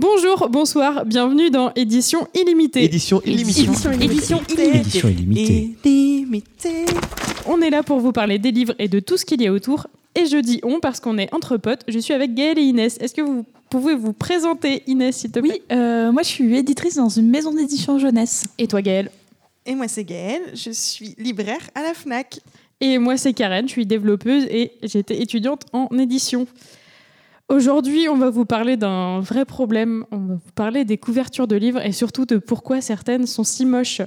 Bonjour, bonsoir, bienvenue dans Édition Illimitée. Édition illimitée. Édition Édition Édition illimitée. illimitée. On est là pour vous parler des livres et de tout ce qu'il y a autour. Et je dis on parce qu'on est entre potes. Je suis avec Gaëlle et Inès. Est-ce que vous pouvez vous présenter, Inès, s'il te plaît? Oui, euh, moi je suis éditrice dans une maison d'édition jeunesse. Et toi, Gaëlle? Et moi, c'est Gaëlle, je suis libraire à la FNAC. Et moi, c'est Karen, je suis développeuse et j'étais étudiante en édition. Aujourd'hui, on va vous parler d'un vrai problème. On va vous parler des couvertures de livres et surtout de pourquoi certaines sont si moches.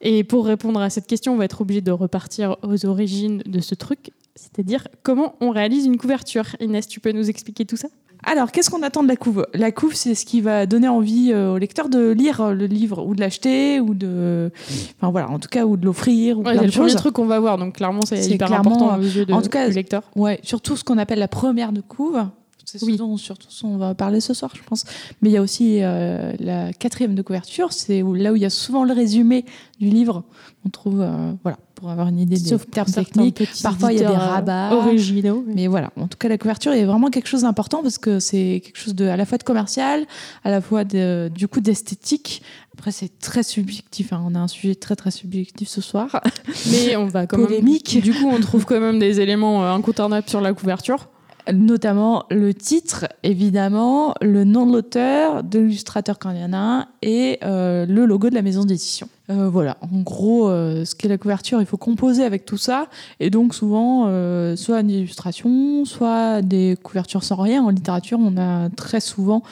Et pour répondre à cette question, on va être obligé de repartir aux origines de ce truc, c'est-à-dire comment on réalise une couverture. Inès, tu peux nous expliquer tout ça? Alors, qu'est-ce qu'on attend de la couve? La couve, c'est ce qui va donner envie euh, au lecteur de lire le livre ou de l'acheter ou de, enfin voilà, en tout cas ou de l'offrir Ouais, C'est le premier truc qu'on va voir, donc clairement, c'est hyper important aux yeux de, en tout cas, du lecteur. Ouais, surtout ce qu'on appelle la première de couve. C'est ce Oui. dont surtout on va parler ce soir, je pense. Mais il y a aussi euh, la quatrième de couverture, c'est là où il y a souvent le résumé du livre. On trouve, euh, voilà, pour avoir une idée des Sauf pour termes techniques. Parfois, il y a des euh, rabats. originaux. Mais voilà, en tout cas, la couverture est vraiment quelque chose d'important parce que c'est quelque chose de, à la fois de commercial, à la fois de, du coup d'esthétique. Après, c'est très subjectif. hein. On a un sujet très très subjectif ce soir. Mais on va quand même- Polémique. Du coup, on trouve quand même des éléments euh, incontournables sur la couverture. Notamment le titre, évidemment, le nom de l'auteur, de l'illustrateur quand il y en a un, et euh, le logo de la maison d'édition. Euh, voilà, en gros, euh, ce qu'est la couverture, il faut composer avec tout ça, et donc souvent, soit une illustration, soit des couvertures sans rien. En littérature, on a très souvent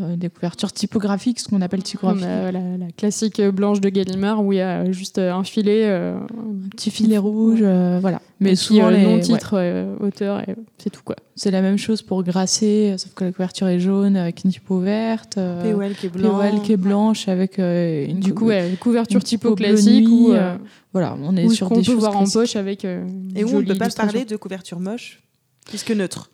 euh, des couvertures typographiques, ce qu'on appelle typographique. la, la classique blanche de Gallimard où il y a juste un filet, euh, Un petit filet rouge, euh, voilà. mais Mais souvent les- nom, ouais. titre, euh, auteur, et c'est tout quoi. c'est la même chose pour Grasset, sauf que la couverture est jaune avec une typo verte. euh, POL qui est blanc. POL qui est blanche avec euh, une Du coup, ouais, couverture une typo classique nuit, ou euh, voilà, on est ou sur qu'on des peut choses voir en poche avec euh, Et où on ne peut pas parler de couverture moche, puisque neutre.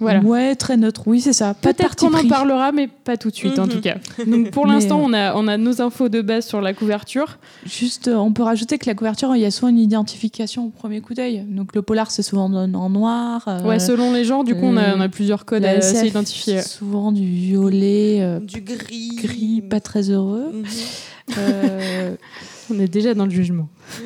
Voilà. Ouais, très neutre. Oui, c'est ça. Peut-être qu'on en parlera, mais pas tout de suite en Mhm. tout cas. Donc pour l'instant, euh, on, a, on a nos infos de base sur la couverture. Juste, euh, on peut rajouter que la couverture, il y a souvent une identification au premier coup d'œil. Donc le polar, c'est souvent en, en noir. euh, ouais, selon les genres, du coup, on a, on a plusieurs codes la à s'identifier. c'est Souvent du violet, euh, Du gris. gris, pas très heureux. Mhm. Euh, On est déjà dans le jugement.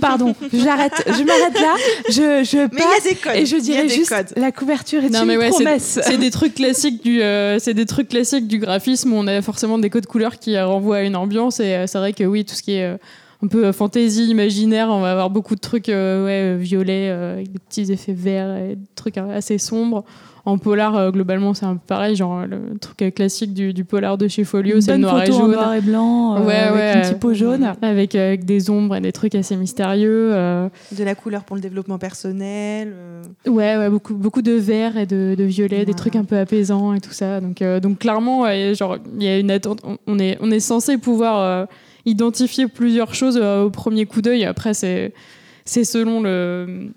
pardon, j'arrête, je m'arrête là. Je, je Mais il y a passe des codes. et je il y a dirais des juste codes. la couverture est Non, une mais ouais, c'est- promesse. C'est des trucs classiques du, euh, c'est des trucs classiques du graphisme où on a forcément des codes couleurs qui euh, renvoient à une ambiance et euh, c'est vrai que oui, tout ce qui est euh, un peu fantaisie, imaginaire, on va avoir beaucoup de trucs euh, ouais, violets euh, avec des petits effets verts et des trucs euh, assez sombres. En polar, euh, globalement, c'est un peu pareil, genre le truc euh, classique du, du polar de chez Folio, c'est noir et photo en jaune. noir et blanc, euh, Ouais, avec ouais, une typo jaune. Avec, avec des ombres et des trucs assez mystérieux. euh. De la couleur pour le développement personnel. euh. Ouais, ouais, beaucoup, beaucoup de vert et de, de violet, des trucs un peu apaisants et tout ça. Donc, euh, donc clairement, ouais, genre, il y a une attente. On- On est, on est censé pouvoir euh, identifier plusieurs choses euh, au premier coup d'œil. Après, c'est, c'est selon le,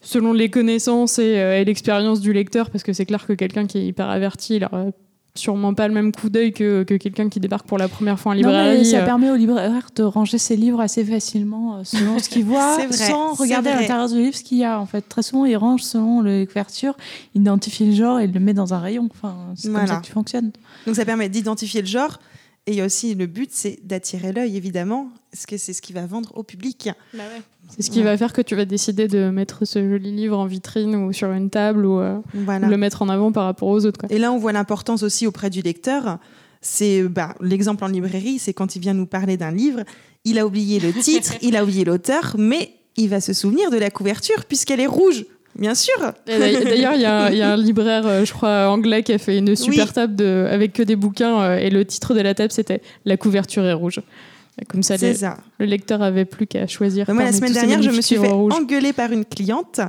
selon les connaissances et, euh, et l'expérience du lecteur, parce que c'est clair que quelqu'un qui est hyper averti, il aura sûrement pas le même coup d'œil que, que quelqu'un qui débarque pour la première fois en Non, mais librairie. ça euh. permet au libraire de ranger ses livres assez facilement euh, selon ce qu'il voit, vrai, sans regarder à l'intérieur du livre ce qu'il y a. En fait, très souvent, il range selon les couvertures, il identifie le genre et il le met dans un rayon. Enfin, c'est comme ça que tu fonctionnes. Donc ça permet d'identifier le genre. Et il y a aussi le but, c'est d'attirer l'œil, évidemment, parce que c'est ce qui va vendre au public. C'est ce qui va faire que tu vas décider de mettre ce joli livre en vitrine ou sur une table ou, euh, Voilà. le mettre en avant par rapport aux autres. Quoi. Et là, on voit l'importance aussi auprès du lecteur. C'est bah, l'exemple en librairie, c'est quand il vient nous parler d'un livre, il a oublié le titre, il a oublié l'auteur, mais il va se souvenir de la couverture puisqu'elle est rouge, bien sûr. D'ailleurs- il y, a un- il y a un libraire, euh, je crois, anglais qui a fait une super Oui. table de, avec que des bouquins euh, et le titre de la table, c'était La couverture est rouge. Comme ça, C'est les- ça. le lecteur avait plus qu'à choisir. Bah, moi, la semaine dernière, je me suis fait rouges. engueuler par une cliente.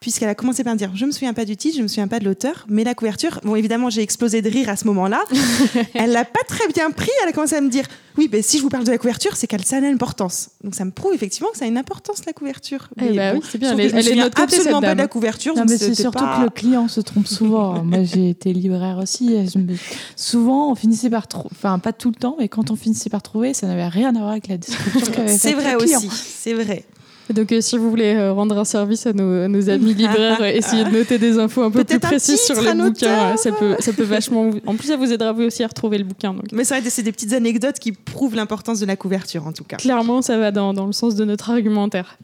Puisqu'elle a commencé par me dire, je me souviens pas du titre, je me souviens pas de l'auteur, mais la couverture, bon évidemment j'ai explosé de rire à ce moment-là. elle l'a pas très bien pris, elle a commencé à me dire, oui, ben si je vous parle de la couverture, c'est qu'elle ça a une importance. Donc ça me prouve effectivement que ça a une importance la couverture. Eh Mais bah bon, oui, c'est bien. Elle elle est de notre côté, absolument pas de la couverture. Non, mais c'est surtout pas- que le client se trompe souvent. Moi, j'ai été libraire aussi. me- Souvent, on finissait par trouver, enfin, pas tout le temps, mais quand on finissait par trouver, ça n'avait rien à voir avec la description qu'avait C'est vrai aussi, c'est vrai. Donc, euh, si vous voulez euh, rendre un service à nos, à nos amis libraires, euh, essayez de noter des infos un peu plus précises sur les bouquins. auteur. Ça peut, ça peut vachement. En plus, ça vous aidera vous aussi à retrouver le bouquin. Donc, Mais ça, c'est des petites anecdotes qui prouvent l'importance de la couverture, en tout cas. clairement, ça va dans, dans le sens de notre argumentaire.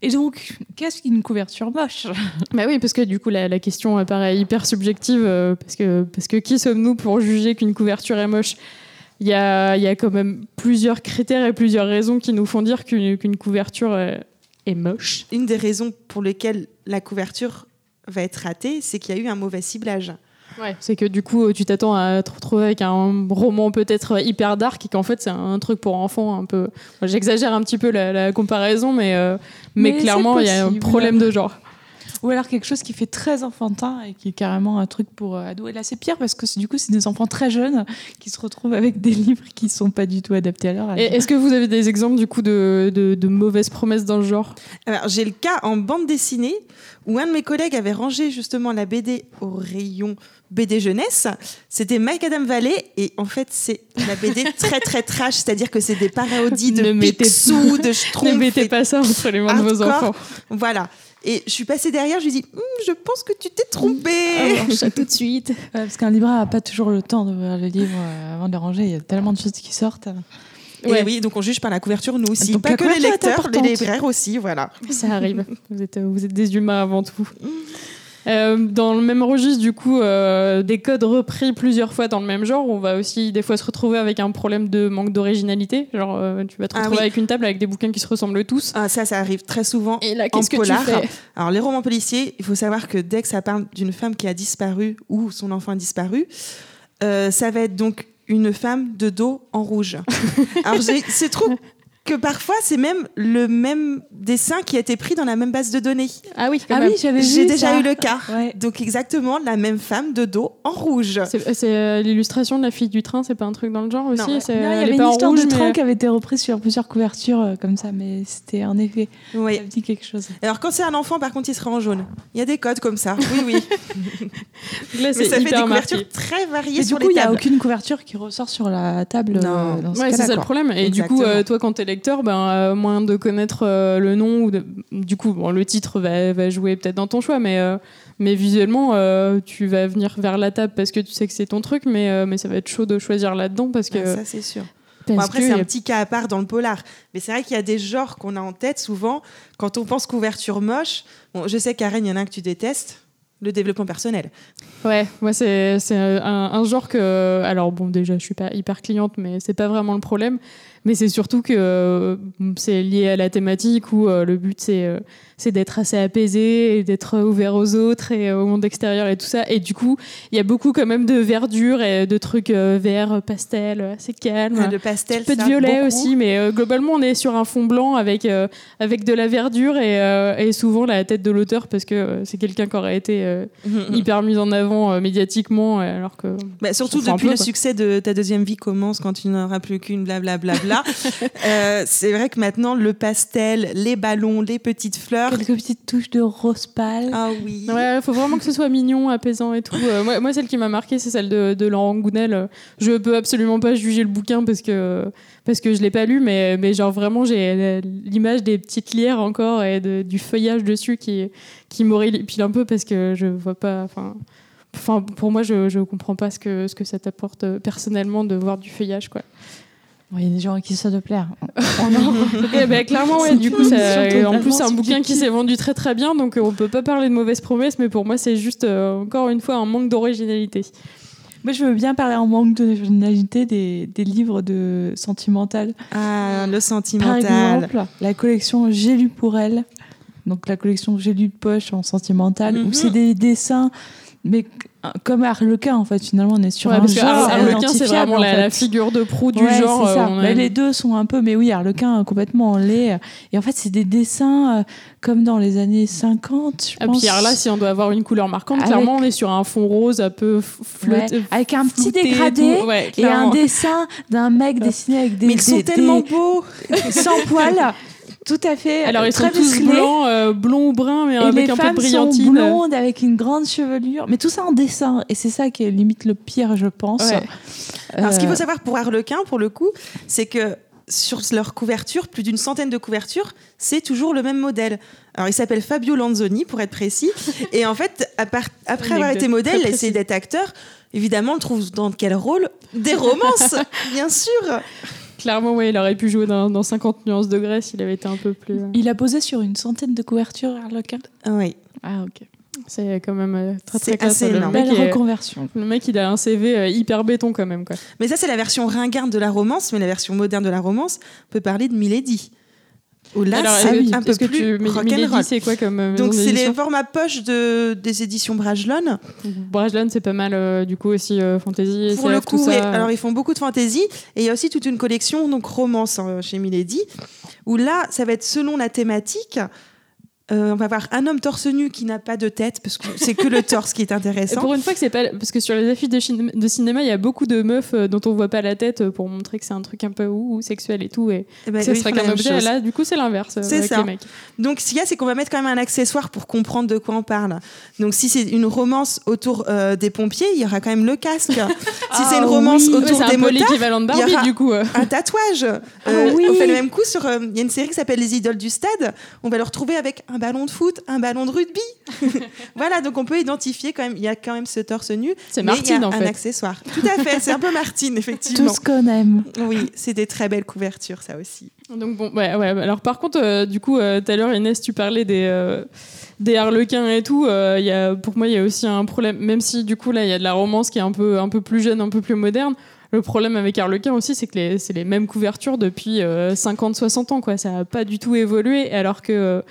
Et donc, qu'est-ce qu'une couverture moche? Bah oui, parce que du coup, la, la question apparaît hyper subjective, euh, parce, que, parce que qui sommes-nous pour juger qu'une couverture est moche? Il y a, il y a quand même plusieurs critères et plusieurs raisons qui nous font dire qu'une qu'une couverture euh, est moche. Une des raisons pour lesquelles la couverture va être ratée, c'est qu'il y a eu un mauvais ciblage. C'est que du coup, tu t'attends à te retrouver avec un roman peut-être hyper dark et qu'en fait, c'est un truc pour enfants un peu. J'exagère un petit peu la, la comparaison, mais, euh, mais, Mais clairement, il y a un problème de genre. Ou alors quelque chose qui fait très enfantin et qui est carrément un truc pour euh, ados. Et là, c'est pire parce que c'est- du coup, c'est des enfants très jeunes qui se retrouvent avec des livres qui sont pas du tout adaptés à leur âge. Est-ce que vous avez des exemples du coup de, de, de mauvaises promesses dans le genre? Alors, j'ai le cas en bande dessinée où un de mes collègues avait rangé justement la BD au rayon BD jeunesse. C'était Mike Adam Valley et en fait, c'est la BD très très trash, c'est-à-dire que c'est des parodies de Ne mettez- Picsou, de Ne Schtroumpf. mettez et- pas ça entre les mains de vos enfants. Voilà. Et je suis passée derrière, je lui ai dit Hum, Je pense que tu t'es trompée. Alors, ça tout de suite. Ouais, parce qu'un libraire n'a pas toujours le temps d'ouvrir le livre euh, avant de le ranger. Il y a tellement de choses qui sortent. Et Ouais. oui, donc on juge par la couverture, nous aussi. Donc pas la que les lecteurs, les libraires aussi, voilà. Ça arrive. Vous êtes, vous êtes des humains avant tout. Euh, dans le même registre, du coup, euh, des codes repris plusieurs fois dans le même genre, on va aussi des fois se retrouver avec un problème de manque d'originalité. Genre, euh, tu vas te Ah retrouver oui. avec une table avec des bouquins qui se ressemblent tous. Ah, ça, ça arrive très souvent. Et là, En qu'est-ce que polar. tu fais? Alors, les romans policiers, il faut savoir que dès que ça parle d'une femme qui a disparu ou son enfant a disparu, euh, ça va être donc une femme de dos en rouge. Alors, c'est trop que parfois, c'est même le même dessin qui a été pris dans la même base de données. Ah oui, quand Ah même. oui, j'avais J'ai déjà ça. eu le cas. Ouais. Donc, exactement la même femme de dos en rouge. C'est c'est, euh, l'illustration de la fille du train, c'est pas un truc dans le genre aussi Non. Non, il y avait une histoire rouge, de mais- train qui avait été reprise sur plusieurs couvertures euh, comme ça, mais c'était en effet, Oui. ça me dit quelque chose. Alors, quand c'est un enfant, par contre, il sera en jaune. Il y a des codes comme ça. Oui, oui. Là, Mais c'est ça fait des couvertures marqué. très variées Et du coup, les il n'y a aucune couverture qui ressort sur la table Non. euh, dans ce Ouais, c'est ça le problème. Et du coup, euh, toi, quand t'es lecteur, ben, euh, moins de connaître euh, le nom, ou de- du coup, bon, le titre va, va jouer peut-être dans ton choix, mais, euh, mais visuellement, tu vas venir vers la table parce que tu sais que c'est ton truc, mais, mais ça va être chaud de choisir là-dedans parce que. Ah, ça, c'est sûr. Bon, après, c'est un petit cas à part dans le polar. Mais c'est vrai qu'il y a des genres qu'on a en tête souvent. Quand on pense couverture moche, bon, je sais, Karen, il y en a un que tu détestes le développement personnel. Ouais, moi c'est un, un genre que alors bon déjà je suis pas hyper cliente mais c'est pas vraiment le problème mais c'est surtout que euh, c'est lié à la thématique où euh, le but c'est euh, c'est d'être assez apaisé et d'être ouvert aux autres et au monde extérieur et tout ça et du coup il y a beaucoup quand même de verdure et de trucs verts pastel assez calme Le pastel, un peu de violet beaucoup. aussi, mais globalement, on est sur un fond blanc avec, avec de la verdure et, et souvent la tête de l'auteur parce que c'est quelqu'un qui aurait été euh, Mhm. hyper mis en avant euh, médiatiquement, euh, alors que. Bah, surtout depuis peu, le quoi. succès de Ta deuxième vie commence quand tu n'auras plus qu'une, blablabla. euh, c'est vrai que maintenant, le pastel, les ballons, les petites fleurs. Quelques petites touches de rose pâle. Ah oui. Ouais, il faut vraiment que ce soit mignon, apaisant et tout. Euh, moi, moi, celle qui m'a marqué, c'est celle de, de Laurent Gounel. Je peux absolument pas juger le bouquin parce que, parce que je l'ai pas lu, mais, mais genre vraiment, j'ai l'image des petites lierres encore et de- du feuillage dessus qui, qui m'horripile un peu parce que je vois pas. Enfin, Enfin, pour moi, je, je comprends pas ce que, ce que ça t'apporte euh, personnellement de voir du feuillage, quoi. Bon, Il y a des gens à qui ça doit plaire. Eh ben, clairement, ouais, du coup, ça- en plus, c'est un bouquin qui s'est vendu très très bien, donc euh, on peut pas parler de mauvaises promesses, mais pour moi, c'est juste, euh, encore une fois, un manque d'originalité. Moi, je veux bien parler en manque d'originalité des, des livres de sentimental. Ah, le Par sentimental. exemple, la collection J'ai lu pour elle, donc la collection J'ai lu de poche en sentimental, Mhm. où c'est des dessins, mais comme Harlequin, en fait, finalement, on est sur Ouais, un parce genre Harlequin, c'est vraiment en la, figure de proue du Ouais, genre. ça. euh, on a- Mais les deux sont un peu, mais oui, Harlequin complètement en lait. Et en fait, c'est des dessins euh, comme dans les années 50, je Ah, pense. puis alors là, si on doit avoir une couleur marquante, Avec- clairement, on est sur un fond rose un peu Ouais, flotte, avec un petit et dégradé et un dessin d'un mec dessiné avec des, Mais ils sont tellement des- beaux. sans poils, tout à fait. Alors ils très sont tous blancs, euh, blonds ou bruns, mais Et avec les un peu de femmes sont brillantine. blondes avec une grande chevelure, mais tout ça en dessin. Et c'est ça qui est limite le pire, je pense. Ouais. Alors, ce qu'il Euh, faut savoir pour Harlequin, pour le coup, c'est que sur leur couverture, plus d'une centaine de couvertures, c'est toujours le même modèle. Alors, il s'appelle Fabio Lanzoni, pour être précis. Et en fait, à part- après avoir été modèle, très essayer d'être acteur, évidemment, on le trouve dans quel rôle? Des romances, bien sûr. Clairement, ouais, il aurait pu jouer dans, dans 50 nuances de Grèce s'il avait été un peu plus. euh, Il a posé sur une centaine de couvertures, Harlequin. Oui. Ah, ok. C'est quand même euh, très très C'est classe. assez énorme. mec, Belle est- reconversion. le mec, il a un CV euh, hyper béton quand même. Quoi. Mais ça, c'est la version ringarde de la romance, mais la version moderne de la romance, on peut parler de Milady. Où là, c'est un peu plus rock'n'roll. C'est quoi comme euh, Donc, c'est les formats poche de, des éditions Brajlon. Brajlon, c'est pas mal euh, du coup aussi euh, fantasy, Pour SF, le coup, tout alors ils font beaucoup de fantaisie et il y a aussi toute une collection donc romance hein, chez Milady où là ça va être selon la thématique. Euh, on va avoir un homme torse nu qui n'a pas de tête parce que c'est que le torse qui est Et intéressant. pour une fois que c'est pas parce que sur les affiches de, cinéma, il y a beaucoup de meufs euh, dont on voit pas la tête euh, pour montrer que c'est un truc un peu ouh, sexuel et tout et Eh ben, que ça eux, ils serait qu'un objet. chose. Là, du coup, c'est l'inverse C'est ça. les mecs. Donc ce qu'il y a, c'est qu'on va mettre quand même un accessoire pour comprendre de quoi on parle. Donc si c'est une romance autour euh, des pompiers, il y aura quand même le casque. si c'est une romance oui. Ouais, autour c'est un des motards, il y Barbie aura- du coup. un tatouage. Euh, Ah oui. On fait le même coup sur. Il y a une série qui s'appelle Les Idoles du Stade. On va le retrouver avec un ballon de foot, un ballon de rugby. voilà, donc on peut identifier quand même. Il y a quand même ce torse nu. C'est mais Martine il y a en un fait. accessoire. Tout à fait. C'est un peu Martine, effectivement. Tout ce qu'on aime. Oui, c'est des très belles couvertures, ça aussi. Donc bon, ouais, ouais. Alors par contre, euh, du coup, euh, tout à l'heure, Inès, tu parlais des euh, des harlequins et tout. euh, il y a, pour moi, il y a aussi un problème. Même si du coup là, il y a de la romance qui est un peu un peu plus jeune, un peu plus moderne. Le problème avec Harlequin aussi, c'est que c'est les mêmes couvertures depuis 50-60 ans. Quoi. Ça n'a pas du tout évolué. Alors que, euh,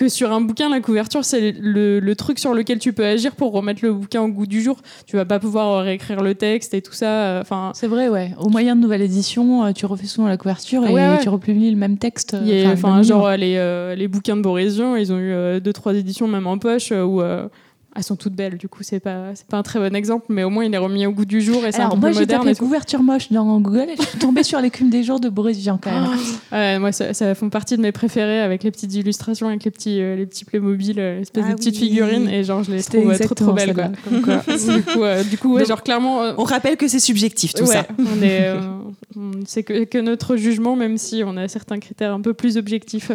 que sur un bouquin, la couverture, c'est le, le truc sur lequel tu peux agir pour remettre le bouquin au goût du jour. Tu vas pas pouvoir euh, réécrire le texte et tout ça. euh, Enfin, C'est vrai, ouais. Au moyen de nouvelle édition, euh, tu refais souvent la couverture et Ouais, ouais. tu republies le même texte. enfin, genre livre. les, euh, les bouquins de Borésion, ils ont eu euh, deux trois éditions même en poche où elles sont toutes belles. Du coup, c'est pas c'est pas un très bon exemple, mais au moins il est remis au goût du jour et c'est un Alors peu moi plus j'ai moderne. tapé et tout. couverture moche dans Google et je suis tombée sur l'écume des jours de Boris Vian quand même. Ouais, moi, ça, ça font partie de mes préférés avec les petites illustrations, avec les petits euh, les petits Playmobil, euh, l'espèce Ah de petites oui. figurines et genre je les C'était trouve euh, trop trop exactement belles quoi. celle-là, comme quoi. du coup, euh, du coup ouais, Donc, genre clairement. euh, On rappelle que c'est subjectif tout ouais, ça. on est, euh, on- c'est que, que notre jugement, même si on a certains critères un peu plus objectifs.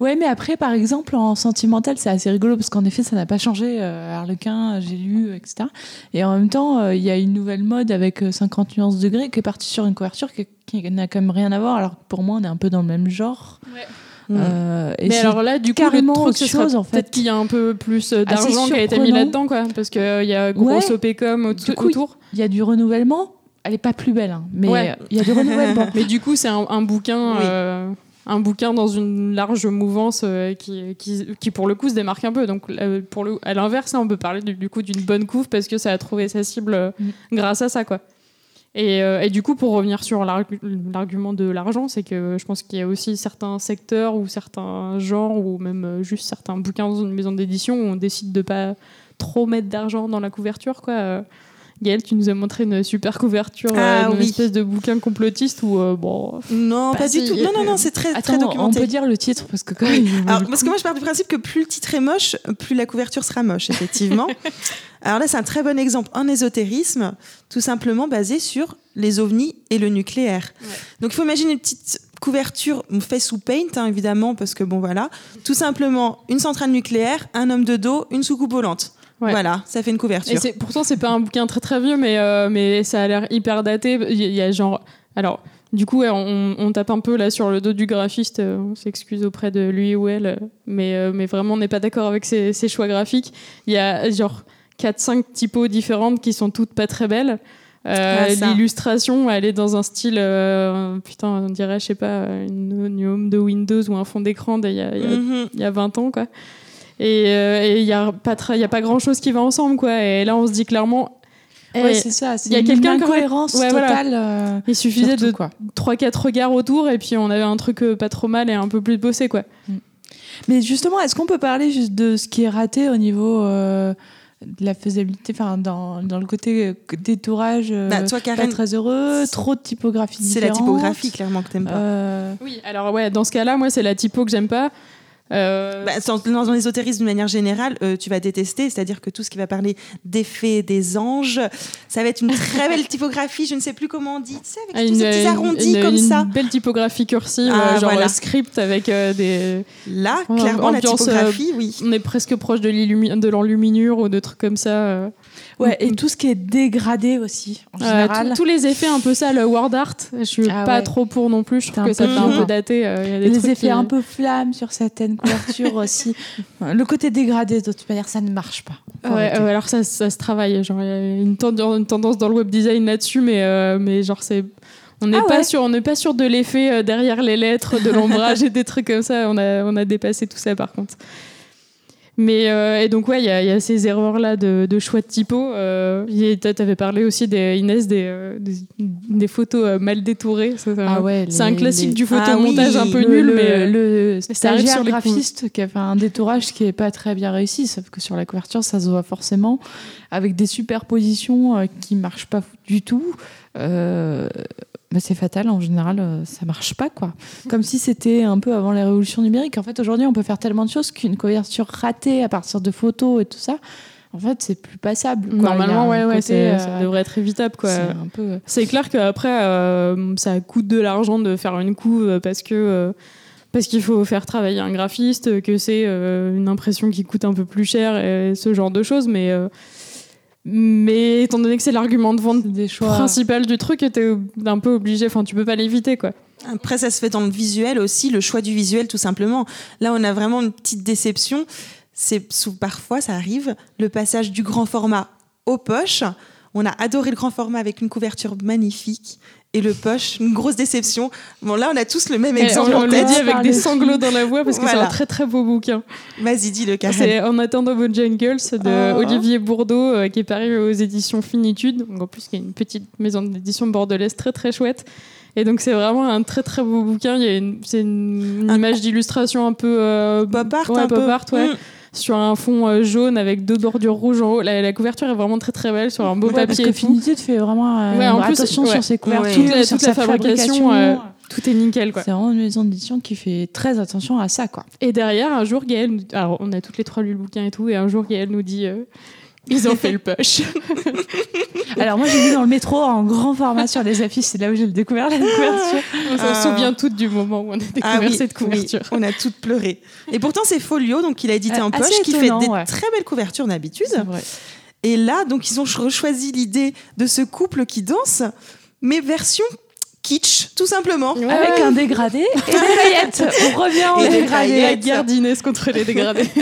Ouais, mais après, par exemple, en sentimental, c'est assez rigolo parce qu'en effet, ça n'a pas changé. Euh, Harlequin, j'ai lu, etc. Et en même temps, euh, il y a une nouvelle mode avec euh, 50 nuances degrés qui est partie sur une couverture qui, qui n'a quand même rien à voir. Alors que pour moi, on est un peu dans le même genre. Euh, et mais alors là, du coup, le carrément truc, ce chose, en fait. peut-être qu'il y a un peu plus euh, d'argent qui a été mis là-dedans, quoi. Parce qu'il y a gros Ouais. OPCOM au- Du coup, autour. il y a du renouvellement. Elle est pas plus belle, hein, mais Ouais. euh, il y a du renouvellement. Mais du coup, c'est un, un bouquin. Oui. euh, un bouquin dans une large mouvance euh, qui, qui, qui, pour le coup, se démarque un peu. Donc, euh, pour le, à l'inverse, là, on peut parler du, du coup d'une bonne couve parce que ça a trouvé sa cible euh, Mm. grâce à ça, quoi. Et, euh, et du coup, pour revenir sur l'argu- l'argument de l'argent, c'est que je pense qu'il y a aussi certains secteurs ou certains genres ou même juste certains bouquins dans une maison d'édition où on décide de pas trop mettre d'argent dans la couverture, quoi. Gaëlle, tu nous as montré une super couverture, Ah, euh, une oui. espèce de bouquin complotiste où, euh, bon, Non, pas du tout. Non, non, non, c'est très, très Attends, on documenté. peut dire le titre parce que quand Oui. même. Alors, parce que moi, je pars du principe que plus le titre est moche, plus la couverture sera moche, effectivement. Alors là, c'est un très bon exemple en ésotérisme, tout simplement basé sur les ovnis et le nucléaire. Ouais. Donc, il faut imaginer une petite couverture faite sous paint, hein, évidemment, parce que bon, voilà. Tout simplement, une centrale nucléaire, un homme de dos, une soucoupe volante. Ouais. Voilà, ça fait une couverture. Et pourtant c'est pas un bouquin très très vieux, mais euh, mais ça a l'air hyper daté. Il y, a genre alors du coup on, on tape un peu là sur le dos du graphiste. euh, on s'excuse auprès de lui ou elle, mais euh, mais vraiment on n'est pas d'accord avec ses, ses choix graphiques. Il y a genre 4-5 typos différentes qui sont toutes pas très belles. Euh, Ah. L'illustration, elle est dans un style, euh, putain, on dirait, je sais pas, une, une home de Windows ou un fond d'écran d'il y y a Mhm. il y a 20 ans, quoi. Et euh, il n'y a pas, il y a pas grand chose qui va ensemble, quoi. Et là, on se dit clairement, eh, Ouais, c'est ça. il y a quelqu'un incohérence Ouais, voilà. totale. euh, il suffisait surtout, de quoi. 3-4 regards autour et puis on avait un truc euh, pas trop mal et un peu plus bossé, quoi. Mais justement, est-ce qu'on peut parler juste de ce qui est raté au niveau euh, de la faisabilité, enfin dans, dans le côté euh, détourage, euh, Bah, toi, pas très heureux, trop de typographie c'est la typographie, clairement, que t'aimes pas. Euh, Oui, alors ouais, dans ce cas-là, moi, c'est la typo que j'aime pas. Euh, Bah, dans, dans l'ésotérisme de manière générale, euh, tu vas détester, c'est-à-dire que tout ce qui va parler des fées, des anges, ça va être une très belle typographie, je ne sais plus comment on dit, tu sais, avec tous ces petits arrondis une- comme une ça. belle typographie cursive, Ah, euh, genre voilà. script avec des. Là, clairement, la typographie, oui. On est presque proche de l'enluminure ou de trucs comme ça. Ouais, et tout ce qui est dégradé aussi, en Euh, général. tous- les effets un peu ça, le word art, je suis Ah pas ouais. trop pour non plus. Je trouve que ça fait un peu daté. euh, il y a des les trucs effets qui- un peu flammes sur certaines couvertures aussi. Le côté dégradé, de toute manière, ça ne marche pas. Ouais, alors ça, ça se travaille. Genre, il y a une tendance, dans le web design là-dessus, mais, euh, mais genre, c'est. On n'est Ah pas ouais. sûr, on n'est pas sûr de l'effet euh, derrière les lettres, de l'ombrage et des trucs comme ça. On a, on a dépassé tout ça par contre. Mais euh, et donc ouais, il y, a- il y a ces erreurs là de, de choix de typo. Euh, tu avais parlé aussi des Inès des, euh, des, des photos euh, mal détourées. C'est Ah ouais, c'est un classique les- du Ah photomontage oui, un peu le, nul, le, mais euh, le arrive stagiaire graphiste qui a fait un détourage qui est pas très bien réussi, sauf que sur la couverture, ça se voit forcément, avec des superpositions qui marchent pas du tout. Euh, mais c'est fatal, en général, euh, ça marche pas, quoi. Comme si c'était un peu avant les révolutions numériques. En fait, aujourd'hui, on peut faire tellement de choses qu'une couverture ratée à partir de photos et tout ça, en fait, c'est plus passable. quoi. Normalement ouais, ouais, c'est- euh, ça devrait être évitable quoi. c'est. C'est clair qu'après, euh, ça coûte de l'argent de faire une couve parce que euh, parce qu'il faut faire travailler un graphiste, que c'est euh, une impression qui coûte un peu plus cher et ce genre de choses. Mais euh, mais étant donné que c'est l'argument de vente des choix. principal du truc, t'es un peu obligé. Enfin, tu peux pas l'éviter quoi. Après, ça se fait dans le visuel aussi, le choix du visuel, tout simplement. Là, on a vraiment une petite déception. C'est parfois, ça arrive, le passage du grand format aux poches. On a adoré le grand format avec une couverture magnifique. Et le poche, une grosse déception. Bon, là, on a tous le même Et exemple on en tête. dit avec des sanglots dans la voix parce que c'est un très très beau bouquin. Vas-y, dis le. C'est En attendant vos jungles de Oh. Olivier Bourdeau euh, qui est paru aux éditions Finitude. Donc, en plus, il y a une petite maison d'édition bordelaise très très chouette. Et donc c'est vraiment un très très beau bouquin. Il y a une, c'est une, une Un- image d'illustration un peu euh, Pop art, ouais, un pop peu. art, ouais, Mm. Sur un fond euh, jaune avec deux bordures rouges en haut. La, la couverture est vraiment très très belle sur un beau Ouais, parce papier. tout. Finitude fait vraiment euh, Ouais, en plus, attention ouais. sur ses couvertures. Toute la- sur toute la sa fabrication, euh, Tout est nickel. C'est vraiment une maison d'édition qui fait très attention à ça, quoi. Et derrière, un jour, Gaël, nous- alors on a toutes les trois lu le bouquin et tout, et un jour, Gaël nous dit. Euh, ils ont fait le push. Alors moi j'ai vu dans le métro en grand format sur les affiches, c'est là où j'ai découvert la couverture. On s'en Ah. souvient toutes du moment où on a découvert Ah oui, cette couverture. oui, on a toutes pleuré. Et pourtant, c'est Folio, donc il a édité en assez poche, qui fait des ouais. très belles couvertures d'habitude. Et là, donc, ils ont cho- choisi l'idée de ce couple qui danse, mais version kitsch, tout simplement. Ouais, Avec un dégradé et des paillettes. On revient en Et des dégradé. paillettes. la guerre d'Inès contre les dégradés.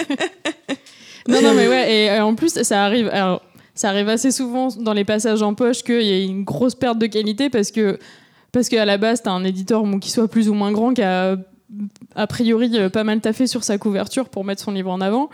non, non, mais ouais, et euh, en plus, ça arrive. Alors, ça arrive assez souvent dans les passages en poche qu'il y ait une grosse perte de qualité parce que parce qu'à la base, t'as un éditeur bon, qui soit plus ou moins grand, qui a a priori euh, pas mal taffé sur sa couverture pour mettre son livre en avant,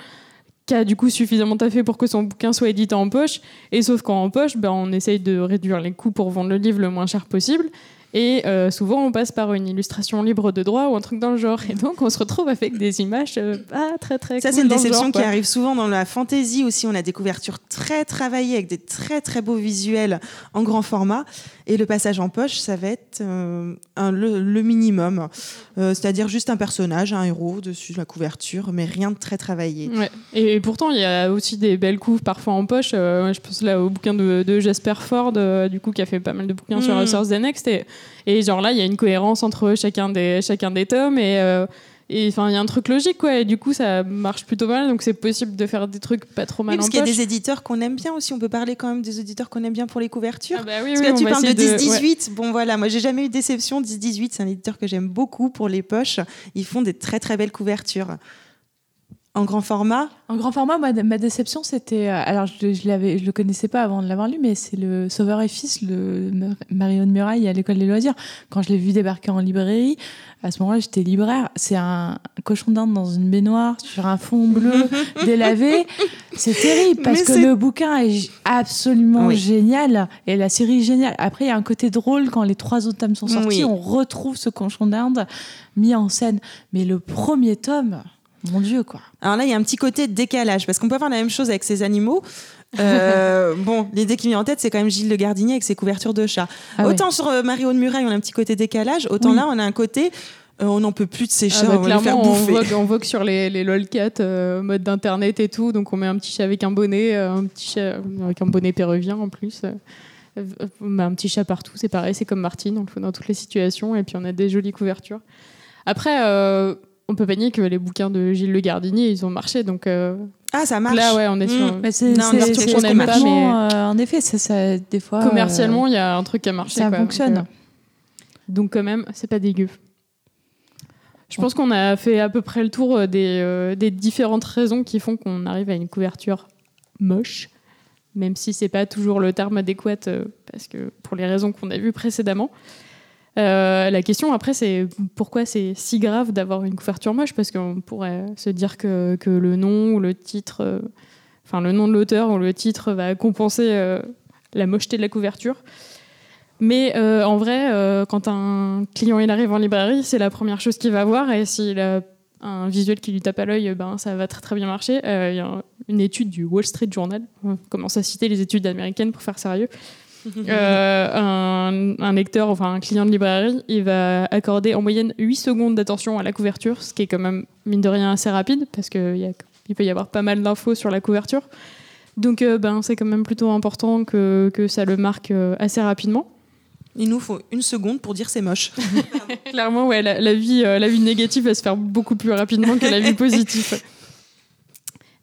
qui a du coup suffisamment taffé pour que son bouquin soit édité en poche. Et sauf qu'en poche, ben, on essaye de réduire les coûts pour vendre le livre le moins cher possible. Et euh, souvent, on passe par une illustration libre de droit ou un truc dans le genre. Et donc, on se retrouve avec des images euh, pas très très Ça, cool c'est une déception genre, qui arrive souvent dans la fantasy aussi. On a des couvertures très travaillées avec des très très beaux visuels en grand format. Et le passage en poche, ça va être euh, un- le, le minimum. C'est-à-dire juste un personnage, un héros dessus la couverture, mais rien de très travaillé. Ouais. Et, et pourtant, il y a aussi des belles couves parfois en poche. Je pense là au bouquin de, de Jasper Ford, du coup, qui a fait pas mal de bouquins sur Mm. Source the Next. Et, et genre là, il y a une cohérence entre chacun des, chacun des tomes. Et. euh, et enfin, il y a un truc logique, quoi. Et du coup, ça marche plutôt mal. Donc, c'est possible de faire des trucs pas trop mal Oui, parce qu'il y a des éditeurs qu'on aime bien aussi. On peut parler quand même des éditeurs qu'on aime bien pour les couvertures. Ah bah oui, Parce oui, que là, tu parles de essayer ouais. 10-18. Bon, voilà, moi, j'ai jamais eu de déception. 10-18, c'est un éditeur que j'aime beaucoup pour les poches. Ils font des très, très belles couvertures. En grand format, En grand format, moi, ma déception, c'était. euh, Alors, je, l'avais, je le connaissais pas avant de l'avoir lu, mais c'est le Sauveur et Fils, le Mar- Marion de Muraille à l'école des loisirs. Quand je l'ai vu débarquer en librairie, à ce moment-là, j'étais libraire. C'est un cochon d'Inde dans une baignoire sur un fond bleu délavé. C'est terrible parce que le bouquin est absolument Oui. génial et la série est géniale. Après, il y a un côté drôle quand les trois autres tomes sont sortis. Oui. On retrouve ce cochon d'Inde mis en scène. Mais le premier tome, mon Dieu, quoi. Alors là, il y a un petit côté décalage, parce qu'on peut avoir la même chose avec ces animaux. Euh, bon, l'idée qui me vient en tête, c'est quand même Gilles Le Gardinier avec ses couvertures de chat. Ah autant sur euh, Mario de Muraille, on a un petit côté décalage, autant Oui. là, on a un côté. Euh, on n'en peut plus de ces Ah chats, bah, on va les faire clairement, on bouffer. vogue, on vogue sur les, les lolcats, euh, mode d'internet et tout. Donc on met un petit chat avec un bonnet, euh, un petit chat avec un bonnet péruvien en plus. on met un petit chat partout, c'est pareil, c'est comme Martine, on le fait dans toutes les situations et puis on a des jolies couvertures. Après, on peut pas nier que les bouquins de Gilles Le Gardinier, ils ont marché. Donc euh, Ah, ça marche. là, ouais, on est sur. Mm. Mais c'est mais qu'on aime pas, complètement, euh, en effet, ça, ça, des fois. Commercialement, euh, il y a un truc qui a marché. ça quoi. fonctionne. Donc, euh, donc quand même, c'est pas dégueu. Je pense qu'on a fait à peu près le tour des, euh, des différentes raisons qui font qu'on arrive à une couverture moche, même si c'est pas toujours le terme adéquat, euh, parce que pour les raisons qu'on a vues précédemment. Euh, la question après, c'est pourquoi c'est si grave d'avoir une couverture moche? Parce qu'on pourrait se dire que, le nom ou le titre, euh, le nom de l'auteur ou le titre va compenser euh, la mocheté de la couverture. Mais en vrai, quand un client il arrive en librairie, c'est la première chose qu'il va voir. Et s'il a un visuel qui lui tape à l'œil, ben, ça va très très bien marcher. Il y a une étude du Wall Street Journal, on commence à citer les études américaines pour faire sérieux. Euh, un, un lecteur, enfin un client de librairie, il va accorder en moyenne 8 secondes d'attention à la couverture, ce qui est quand même, mine de rien, assez rapide, parce qu'il peut y avoir pas mal d'infos sur la couverture. Donc euh, ben, c'est quand même plutôt important que, que ça le marque euh, assez rapidement. Il nous faut une seconde pour dire c'est moche. Clairement, ouais, la, la vie, euh, la vie négative va se faire beaucoup plus rapidement que la vie positive.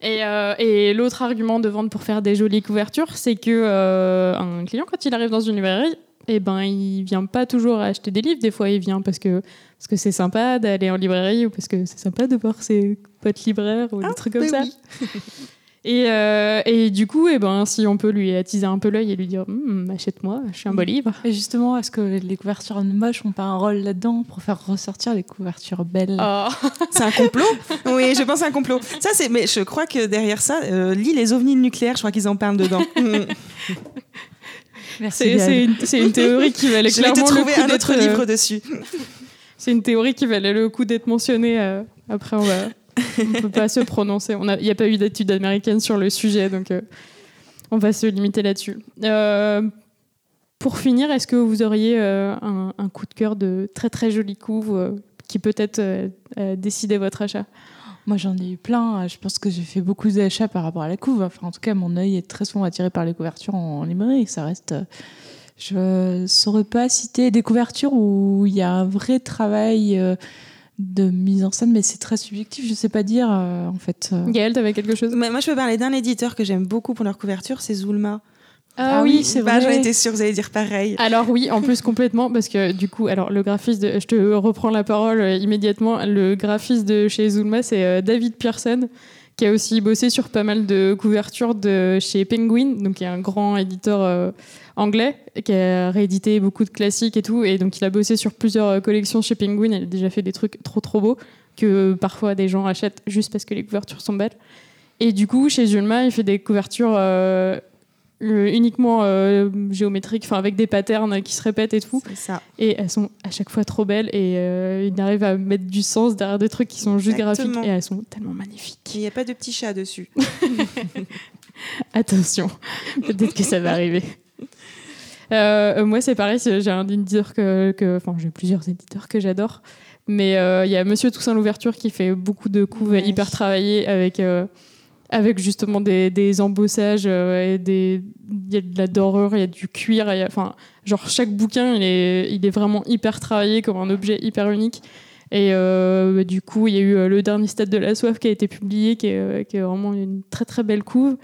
Et, euh, et l'autre argument de vente pour faire des jolies couvertures, c'est que euh, un client, quand il arrive dans une librairie, eh ben, il vient pas toujours acheter des livres. Des fois, il vient parce que parce que c'est sympa d'aller en librairie ou parce que c'est sympa de voir ses potes libraires ou des trucs comme mais ça. oui. Et, euh, et du coup, eh ben, si on peut lui attiser un peu l'œil et lui dire Hum, achète-moi, je suis un beau livre. Et justement, est-ce que les couvertures moches ont pas un rôle là-dedans pour faire ressortir les couvertures belles? Oh. C'est un complot? Oui, je pense à un complot. Ça, c'est. Mais je crois que derrière ça, euh, lis les ovnis nucléaires. Je crois qu'ils en parlent dedans. Mm. Merci. C'est une, c'est une théorie qui valait Je vais te clairement le trouver coup un autre d'être, euh, livre dessus. C'est une théorie qui valait le coup d'être mentionnée. euh, après, on va, on peut pas se prononcer. Il n'y a pas eu d'études américaines sur le sujet, donc euh, on va se limiter là-dessus. Euh, pour finir, est-ce que vous auriez euh, un, coup de cœur de très très jolie couve euh, qui peut-être a décidé votre achat? Moi, j'en ai eu plein. Je pense que j'ai fait beaucoup d'achats par rapport à la couve. Enfin, en tout cas, mon œil est très souvent attiré par les couvertures en librairie. Ça reste. Je saurais pas citer des couvertures où il y a un vrai travail de mise en scène, mais c'est très subjectif. Je sais pas dire euh, en fait. euh. Gaëlle, t'avais quelque chose Mais moi, je peux parler d'un éditeur que j'aime beaucoup pour leur couverture, c'est Zulma. Ah oui, c'est Bah, vrai. J'en étais sûre que vous allez dire pareil. Alors oui, en plus complètement, parce que du coup, alors le graphiste, de- je te reprends la parole euh, immédiatement. Le graphiste de chez Zulma, c'est euh, David Pearson, qui a aussi bossé sur pas mal de couvertures de chez Penguin, donc qui est un grand éditeur euh, anglais, qui a réédité beaucoup de classiques et tout, et donc il a bossé sur plusieurs euh, collections chez Penguin. Il a déjà fait des trucs trop trop beaux que parfois des gens achètent juste parce que les couvertures sont belles. Et du coup, chez Zulma, il fait des couvertures euh, uniquement euh, géométriques, enfin avec des patterns qui se répètent et tout. Ça. Et elles sont à chaque fois trop belles et euh, il arrive à mettre du sens derrière des trucs qui sont juste graphiques et elles sont tellement magnifiques. Il n'y a pas de petit chat dessus. Attention, peut-être que ça va arriver. Euh, moi, c'est pareil, j'ai un éditeur que, enfin, j'ai plusieurs éditeurs que j'adore, mais euh, il y a Monsieur Toussaint l'ouverture qui fait beaucoup de couves Ouais. hyper travaillées avec avec justement des, des embossages, euh, il y a de la dorure, il y a du cuir, enfin, genre chaque bouquin, il est, il est vraiment hyper travaillé comme un objet hyper unique. Et euh, bah, du coup, il y a eu euh, le dernier stade de la soif qui a été publié, qui est, qui est vraiment une très très belle couve.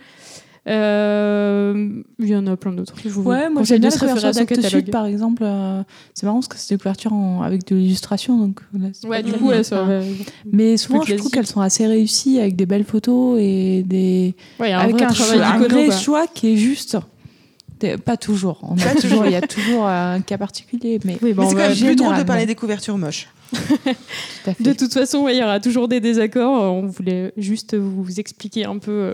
Euh, il y en a plein d'autres. Ouais, moi j'aime bien la couverture catalogue. par exemple. euh, c'est marrant parce que c'est des couvertures en- avec de l'illustration. Donc, là, c'est Ouais, du coup, elles sont- Mais souvent, je trouve qu'elles sont assez réussies avec des belles photos et des ouais, un avec vrai un, travail choix- un vrai quoi. choix qui est juste. Pas toujours. On a toujours. Il y a toujours un cas particulier, mais Oui, bah, Mais c'est quand même plus drôle de parler des couvertures moches. tout. De toute façon, ouais, il y aura toujours des désaccords. On voulait juste vous expliquer un peu euh,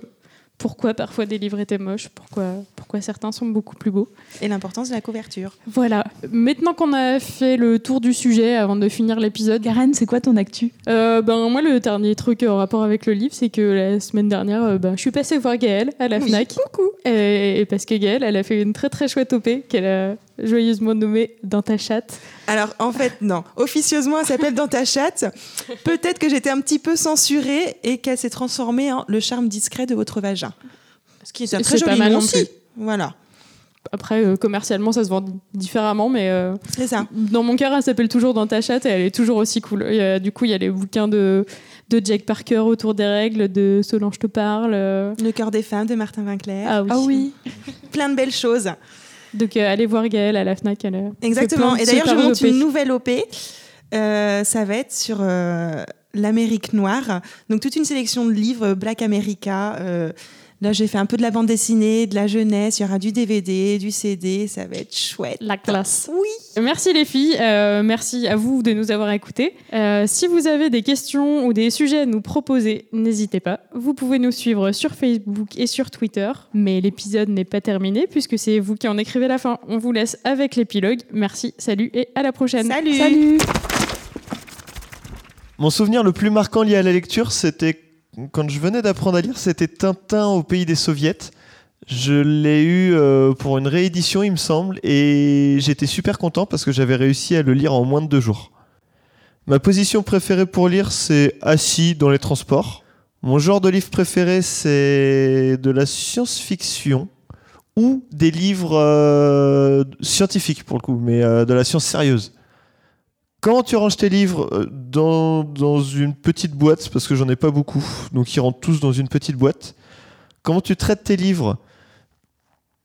pourquoi parfois des livres étaient moches, pourquoi, pourquoi certains sont beaucoup plus beaux. Et l'importance de la couverture. Voilà. Maintenant qu'on a fait le tour du sujet, avant de finir l'épisode, Karen, c'est quoi ton actu? Euh, ben moi le dernier truc en rapport avec le livre, c'est que la semaine dernière, euh, ben, je suis passée voir Gaëlle à la Oui, Fnac. coucou. Et, et parce que Gaëlle, elle a fait une très très chouette OP qu'elle a joyeusement nommée Dans ta chatte. Alors en fait, non. Officieusement, elle s'appelle Dans ta chatte. Peut-être que j'étais un petit peu censurée et qu'elle s'est transformée en Le charme discret de votre vagin. Ce qui est un très pas joli mal nom aussi. Voilà, Après, euh, commercialement, ça se vend différemment, mais euh, c'est ça. dans mon cœur, elle s'appelle toujours Dans ta chatte et elle est toujours aussi cool. A- du coup, il y a les bouquins de, de Jack Parker autour des règles, de Solange te parle. euh, Le cœur des femmes de Martin Winkler. Ah oui. Ah oui. Plein de belles choses. Donc, euh, allez voir Gaëlle à la Fnac. Elle, euh, Exactement. Et d'ailleurs, je monte OP. une nouvelle OP. Euh, ça va être sur euh, l'Amérique noire. Donc, toute une sélection de livres Black America. Là, j'ai fait un peu de la bande dessinée, de la jeunesse. Il y aura du DVD, du CD. Ça va être chouette. La classe. Oui. Merci les filles, euh, merci à vous de nous avoir écoutés. Euh, si vous avez des questions ou des sujets à nous proposer, n'hésitez pas. Vous pouvez nous suivre sur Facebook et sur Twitter. Mais l'épisode n'est pas terminé puisque c'est vous qui en écrivez la fin. On vous laisse avec l'épilogue. Merci, salut et à la prochaine. Salut. Salut. Mon souvenir le plus marquant lié à la lecture, c'était quand je venais d'apprendre à lire, c'était Tintin au pays des soviets. Je l'ai eu euh, pour une réédition, il me semble, et j'étais super content parce que j'avais réussi à le lire en moins de deux jours. Ma position préférée pour lire, c'est assis dans les transports. Mon genre de livre préféré, c'est de la science-fiction ou des livres euh, scientifiques pour le coup, mais euh, de la science sérieuse. Comment tu ranges tes livres euh, dans, une petite boîte, parce que j'en ai pas beaucoup, donc ils rentrent tous dans une petite boîte. Comment tu traites tes livres?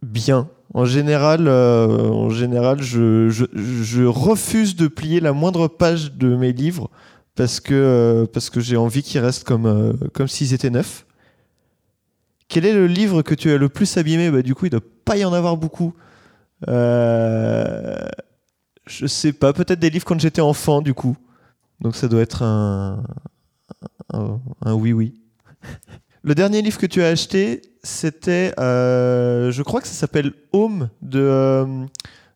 Bien. En général, euh, en général je, refuse de plier la moindre page de mes livres parce que, euh, j'ai envie qu'ils restent comme, comme s'ils étaient neufs. Quel est le livre que tu as le plus abîmé? Bah, Du coup, il ne doit pas y en avoir beaucoup. Je sais pas, peut-être des livres quand j'étais enfant, du coup. Donc ça doit être un, un, un oui oui. Le dernier livre que tu as acheté, c'était, euh, je crois que ça s'appelle Home de euh,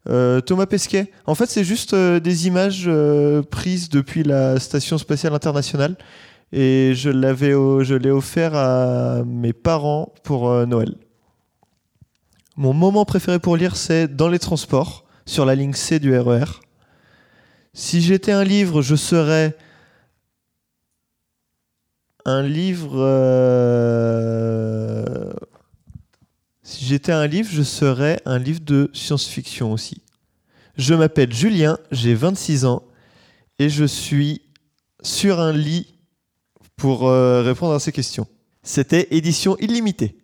euh, Thomas Pesquet. En fait, c'est juste des images prises depuis la station spatiale internationale. Et je l'avais, je l'ai offert à mes parents pour Noël. Mon moment préféré pour lire, c'est dans les transports, sur la ligne C du RER. Si j'étais un livre, je serais un livre. euh, Si j'étais un livre, je serais un livre de science-fiction aussi. Je m'appelle Julien, j'ai 26 ans et je suis sur un lit pour euh, répondre à ces questions. C'était édition illimitée.